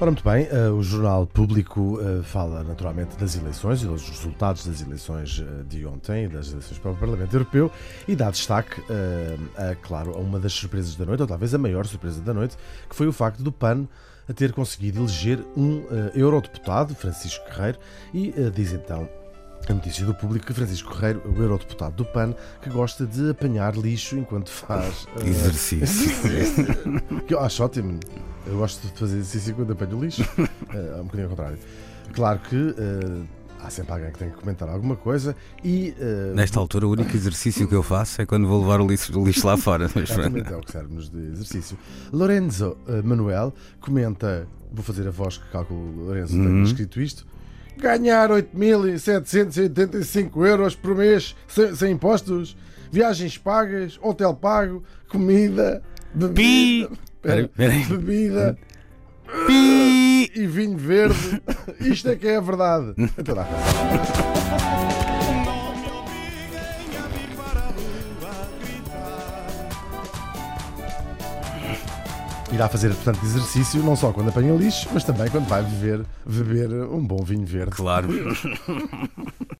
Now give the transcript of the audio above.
Ora, muito bem, uh, o Jornal Público uh, fala naturalmente das eleições e dos resultados das eleições uh, de ontem, das eleições para o Parlamento Europeu, e dá destaque, a, claro, a uma das surpresas da noite, ou talvez a maior surpresa da noite, que foi o facto do PAN a ter conseguido eleger um eurodeputado, Francisco Guerreiro, e diz então a notícia do público que Francisco Correiro, o eurodeputado do PAN, que gosta de apanhar lixo enquanto faz exercício. que eu acho ótimo. Eu gosto de fazer exercício quando apanho lixo. Uh, um bocadinho ao contrário. Claro que uh, há sempre alguém que tem que comentar alguma coisa e. Uh, Nesta altura, o único exercício que eu faço é quando vou levar o lixo, o lixo lá fora. Exatamente, é o que serve-nos de exercício. Lorenzo Manuel comenta. Vou fazer a voz que calculo, Lorenzo, uhum. tenho escrito isto ganhar 8.785 euros por mês sem, sem, impostos, viagens pagas, hotel pago, comida, bebida, pera, pera bebida Pi. e vinho verde. Isto é que é a verdade. Então dá irá fazer, portanto, exercício não só quando apanha lixo, mas também quando vai beber, beber um bom vinho verde. Claro.